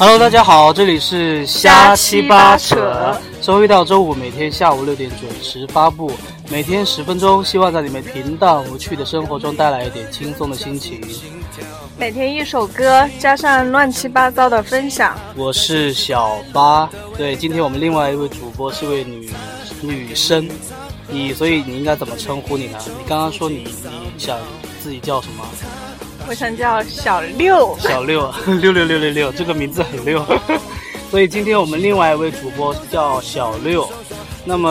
Hello，大家好，这里是瞎七八扯，周一到周五每天下午六点准时发布，每天十分钟，希望在你们平淡无趣的生活中带来一点轻松的心情。每天一首歌，加上乱七八糟的分享。我是小八，对，今天我们另外一位主播是位女女生，你所以你应该怎么称呼你呢？你刚刚说你你想自己叫什么？我想叫小六。小六 六六六六六，这个名字很六。所以今天我们另外一位主播叫小六，那么，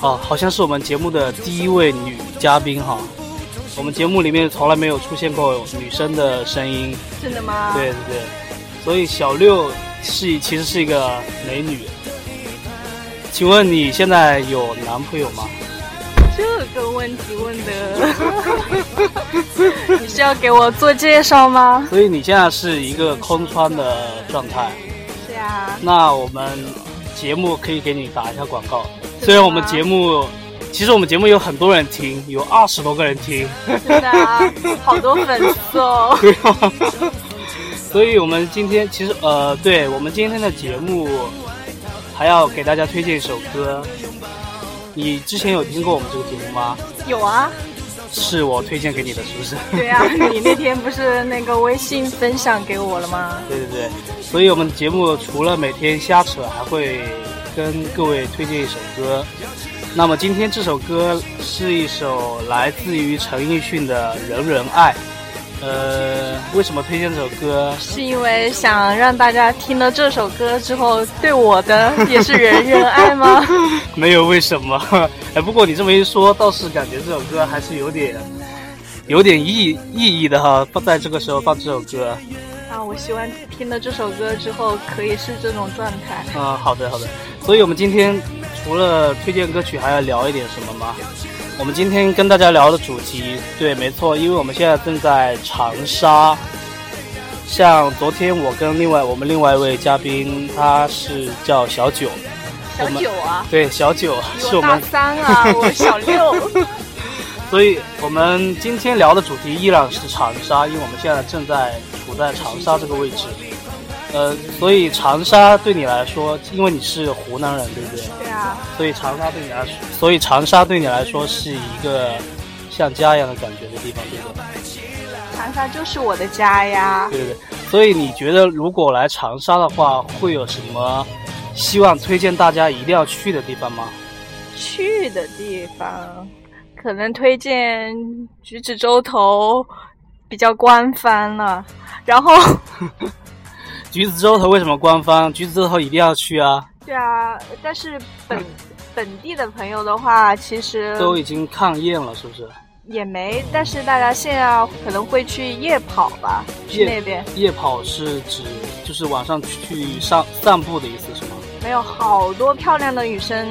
哦，好像是我们节目的第一位女嘉宾哈。我们节目里面从来没有出现过女生的声音，真的吗？对对对，所以小六是其实是一个美女。请问你现在有男朋友吗？这个问题问的，你是要给我做介绍吗？所以你现在是一个空窗的状态。是啊。那我们节目可以给你打一下广告，虽然我们节目。其实我们节目有很多人听，有二十多个人听，真的啊，好多粉丝哦。对啊，所以我们今天其实呃，对我们今天的节目还要给大家推荐一首歌。你之前有听过我们这个节目吗？有啊。是我推荐给你的，是不是？对啊，你那天不是那个微信分享给我了吗？对对对，所以我们节目除了每天瞎扯，还会跟各位推荐一首歌。那么今天这首歌是一首来自于陈奕迅的《人人爱》，呃，为什么推荐这首歌？是因为想让大家听了这首歌之后，对我的也是人人爱吗？没有为什么，哎，不过你这么一说，倒是感觉这首歌还是有点，有点意意义的哈，放在这个时候放这首歌。啊，我希望听了这首歌之后可以是这种状态。嗯，好的好的，所以我们今天。除了推荐歌曲，还要聊一点什么吗？我们今天跟大家聊的主题，对，没错，因为我们现在正在长沙。像昨天我跟另外我们另外一位嘉宾，他是叫小九。小九啊？对，小九是我们大三啊，我小六。所以我们今天聊的主题依然是长沙，因为我们现在正在处在长沙这个位置。呃，所以长沙对你来说，因为你是湖南人，对不对？对啊。所以长沙对你来说，所以长沙对你来说是一个像家一样的感觉的地方，对不对？长沙就是我的家呀。对对对。所以你觉得，如果来长沙的话，会有什么希望推荐大家一定要去的地方吗？去的地方，可能推荐橘子洲头，比较官方了。然后。橘子洲头为什么官方？橘子洲头一定要去啊！对啊，但是本本地的朋友的话，其实都已经抗厌了，是不是？也没，但是大家现在可能会去夜跑吧？去那边？夜跑是指就是晚上去上散步的意思是吗？没有，好多漂亮的女生。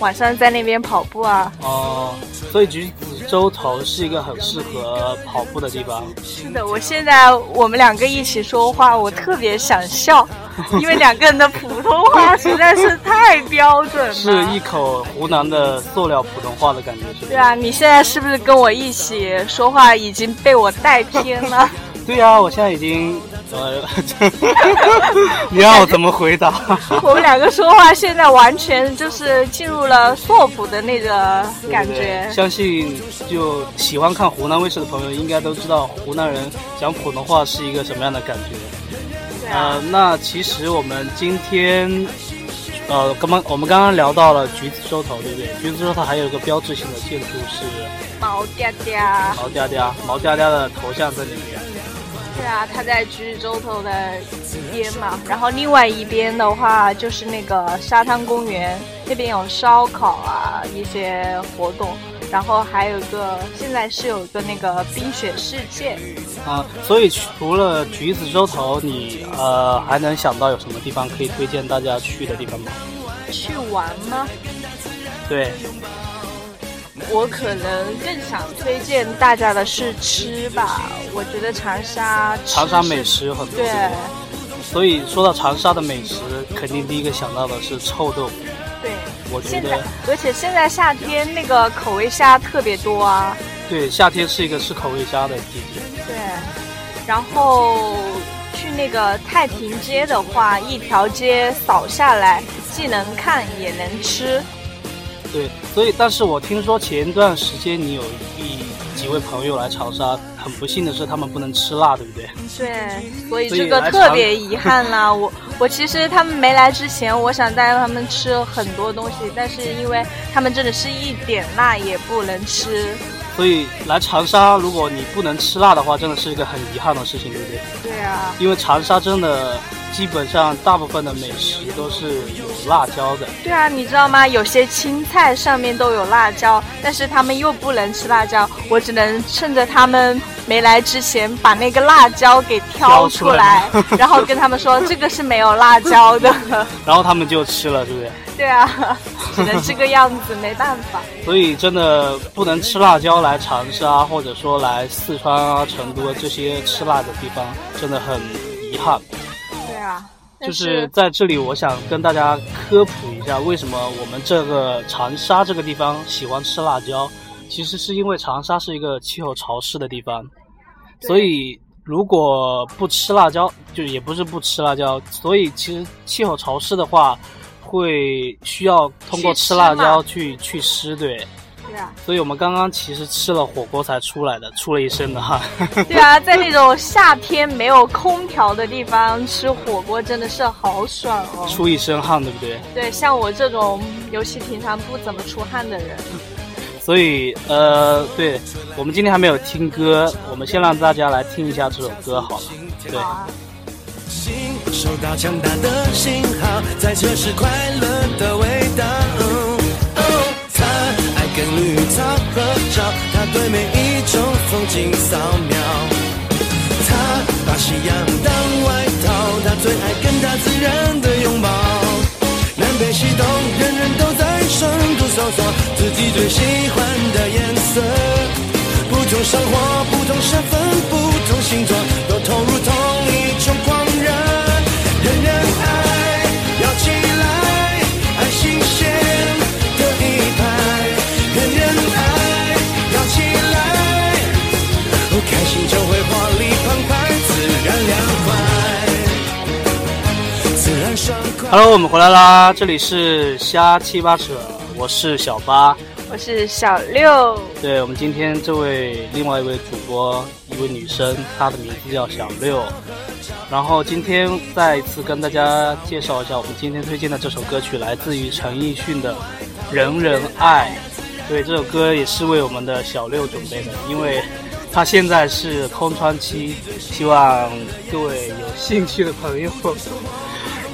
晚上在那边跑步啊？哦，所以橘子洲头是一个很适合跑步的地方。是的，我现在我们两个一起说话，我特别想笑，因为两个人的普通话 实在是太标准了。是一口湖南的塑料普通话的感觉，是对啊，你现在是不是跟我一起说话已经被我带偏了？对啊，我现在已经。呃，你让我怎么回答？我们两个说话现在完全就是进入了硕普的那个感觉。相信就喜欢看湖南卫视的朋友应该都知道，湖南人讲普通话是一个什么样的感觉。呃，那其实我们今天，呃，刚刚我们刚刚聊到了橘子洲头，对不对？橘子洲头还有一个标志性的建筑是毛嗲嗲，毛嗲嗲，毛嗲嗲的头像在里面。对啊，他在橘子洲头的一边嘛，然后另外一边的话就是那个沙滩公园，那边有烧烤啊一些活动，然后还有一个现在是有一个那个冰雪世界啊，所以除了橘子洲头，你呃还能想到有什么地方可以推荐大家去的地方吗？去玩吗？对。我可能更想推荐大家的是吃吧，我觉得长沙长沙美食很多，对，所以说到长沙的美食，肯定第一个想到的是臭豆腐。对，我觉得，而且现在夏天那个口味虾特别多啊。对，夏天是一个吃口味虾的季节。对，然后去那个太平街的话，一条街扫下来，既能看也能吃。对，所以但是我听说前一段时间你有一几位朋友来长沙，很不幸的是他们不能吃辣，对不对？对，所以这个特别遗憾啦。我我其实他们没来之前，我想带他们吃很多东西，但是因为他们真的是一点辣也不能吃。所以来长沙，如果你不能吃辣的话，真的是一个很遗憾的事情，对不对？对啊。因为长沙真的基本上大部分的美食都是有辣椒的。对啊，你知道吗？有些青菜上面都有辣椒，但是他们又不能吃辣椒，我只能趁着他们没来之前把那个辣椒给挑出来，然后跟他们说这个是没有辣椒的。然后他们就吃了，对不对？对啊，只能这个样子，没办法。所以真的不能吃辣椒来长沙，或者说来四川啊、成都这些吃辣的地方，真的很遗憾。就是在这里，我想跟大家科普一下，为什么我们这个长沙这个地方喜欢吃辣椒。其实是因为长沙是一个气候潮湿的地方，所以如果不吃辣椒，就也不是不吃辣椒，所以其实气候潮湿的话。会需要通过吃辣椒去去湿，对，对啊，所以我们刚刚其实吃了火锅才出来的，出了一身的汗。对啊，在那种夏天没有空调的地方吃火锅真的是好爽哦，出一身汗，对不对？对，像我这种尤其平常不怎么出汗的人。所以呃，对我们今天还没有听歌，我们先让大家来听一下这首歌好了，对。收到强大的信号，在测试快乐的对每一种风景扫描。他把夕阳当外套，他最爱跟大自然的拥抱。南北西东，人人都在深度搜索自己最喜欢的颜色。不同生活，不同身份，不同星座，都投入同 Hello，我们回来啦！这里是瞎七八扯，我是小八，我是小六。对我们今天这位另外一位主播，一位女生，她的名字叫小六。然后今天再一次跟大家介绍一下，我们今天推荐的这首歌曲来自于陈奕迅的《人人爱》。对，这首歌也是为我们的小六准备的，因为他现在是空窗期，希望各位有兴趣的朋友。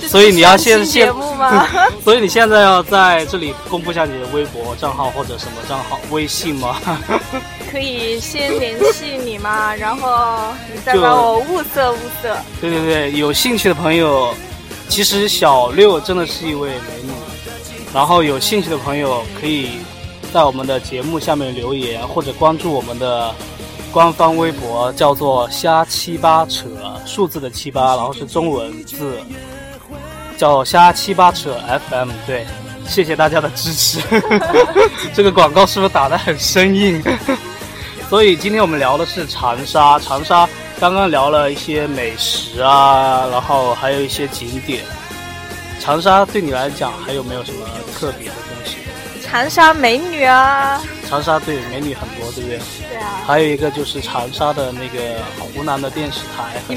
所以你要先节目吗？所以你现在要在这里公布一下你的微博账号或者什么账号、微信吗？可以先联系你吗？然后你再把我物色物色。对对对，有兴趣的朋友，其实小六真的是一位美女。然后有兴趣的朋友可以在我们的节目下面留言，或者关注我们的官方微博，叫做“瞎七八扯”，数字的七八，然后是中文字。叫瞎七八扯 FM，对，谢谢大家的支持。这个广告是不是打得很生硬？所以今天我们聊的是长沙，长沙刚刚聊了一些美食啊，然后还有一些景点。长沙对你来讲还有没有什么特别的东西？长沙美女啊！长沙对美女很多，对不对？对啊。还有一个就是长沙的那个湖南的电视台。你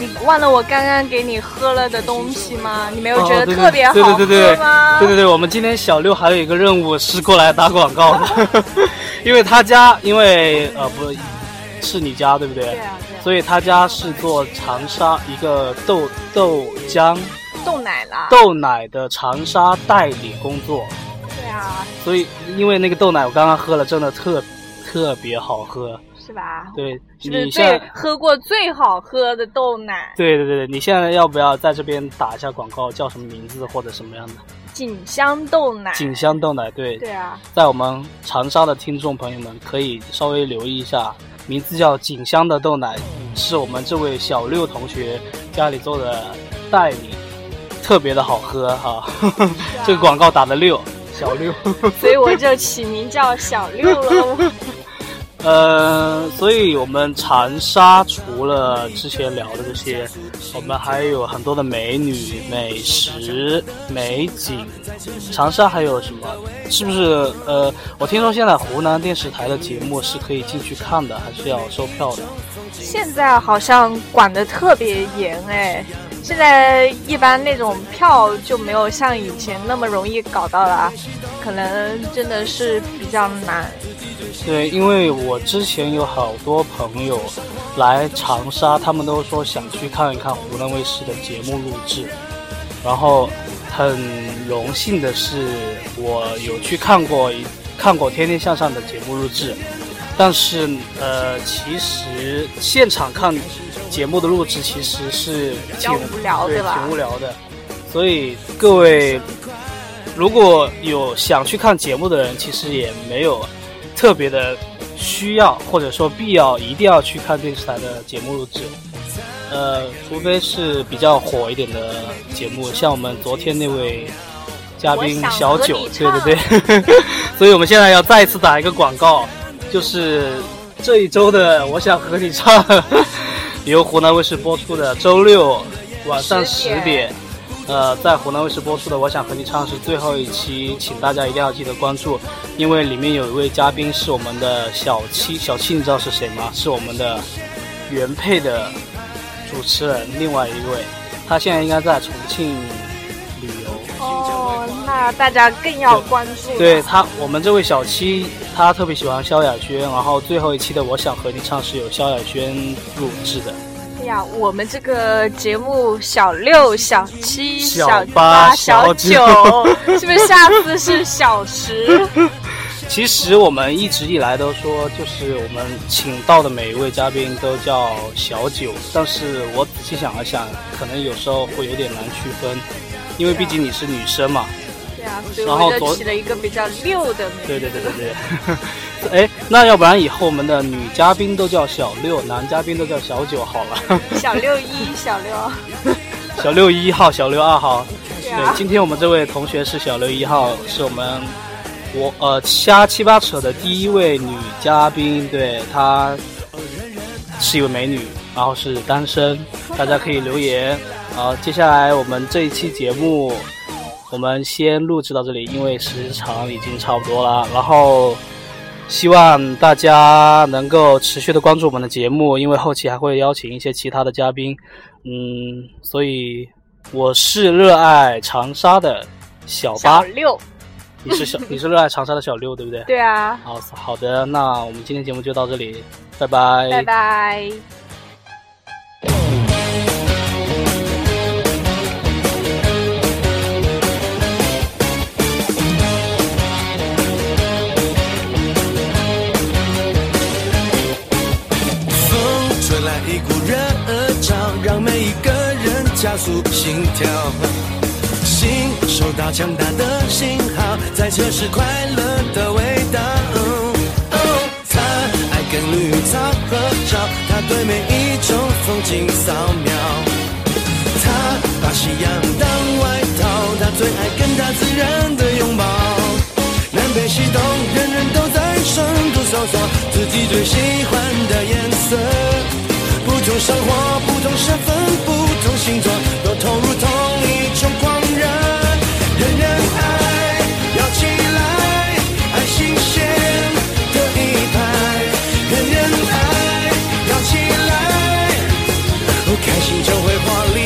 你忘了我刚刚给你喝了的东西吗？你没有觉得特别好喝吗？对对对，我们今天小六还有一个任务是过来打广告的，因为他家因为呃不是你家对不对？对啊。所以他家是做长沙一个豆豆浆、豆奶啦、豆奶的长沙代理工作。对啊，所以因为那个豆奶我刚刚喝了，真的特特别好喝，是吧？对，是最喝过最好喝的豆奶。对对对对，你现在要不要在这边打一下广告？叫什么名字或者什么样的？锦香豆奶。锦香豆奶，对。对啊，在我们长沙的听众朋友们可以稍微留意一下，名字叫锦香的豆奶，是我们这位小六同学家里做的代理，特别的好喝哈。这个广告打的六。小六，所以我就起名叫小六了。呃，所以我们长沙除了之前聊的这些，我们还有很多的美女、美食、美景。长沙还有什么？是不是？呃，我听说现在湖南电视台的节目是可以进去看的，还是要收票的？现在好像管得特别严哎，现在一般那种票就没有像以前那么容易搞到了啊，可能真的是比较难。对，因为我之前有好多朋友来长沙，他们都说想去看一看湖南卫视的节目录制。然后很荣幸的是，我有去看过一看过《天天向上》的节目录制。但是呃，其实现场看节目的录制其实是挺无聊的吧？挺无聊的。所以各位如果有想去看节目的人，其实也没有。特别的需要或者说必要，一定要去看电视台的节目录制，呃，除非是比较火一点的节目，像我们昨天那位嘉宾小九，对对对，所以我们现在要再次打一个广告，就是这一周的《我想和你唱》，由湖南卫视播出的周六晚上十点。呃，在湖南卫视播出的《我想和你唱》是最后一期，请大家一定要记得关注，因为里面有一位嘉宾是我们的小七，小七你知道是谁吗？是我们的原配的主持人，另外一位，他现在应该在重庆旅游。哦，那大家更要关注。对他，我们这位小七，他特别喜欢萧亚轩，然后最后一期的《我想和你唱》是由萧亚轩录制的。呀，我们这个节目小六、小七、小八、小九，是不是下次是小十？其实我们一直以来都说，就是我们请到的每一位嘉宾都叫小九，但是我仔细想了想，可能有时候会有点难区分，因为毕竟你是女生嘛。对啊，所以我就起了一个比较六的名字。对对对对对。哎，那要不然以后我们的女嘉宾都叫小六，男嘉宾都叫小九好了。小六一，小六。小六一号，小六二号。对，今天我们这位同学是小六一号，是我们我呃瞎七八扯的第一位女嘉宾。对，她是一位美女，然后是单身，大家可以留言。好，接下来我们这一期节目，我们先录制到这里，因为时长已经差不多了。然后。希望大家能够持续的关注我们的节目，因为后期还会邀请一些其他的嘉宾。嗯，所以我是热爱长沙的小八六，你是小 你是热爱长沙的小六，对不对？对啊。好好的，那我们今天节目就到这里，拜拜。拜拜。加速心跳，心收到强大的信号，在测试快乐的味道。哦他爱跟绿草合照，他对每一种风景扫描。他把夕阳当外套，他最爱跟大自然的拥抱。南北西东，人人都在深度搜索自己最喜欢的颜。同生活，不同身份，不同。星座都投入同一种狂热，人人爱摇起来，爱新鲜的一派，人人爱摇起来，开心就会华丽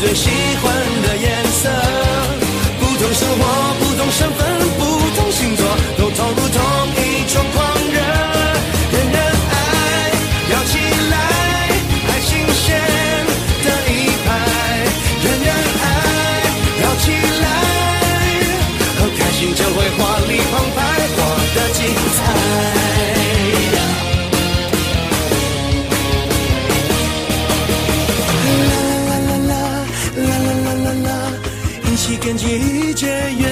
最喜欢天际一切，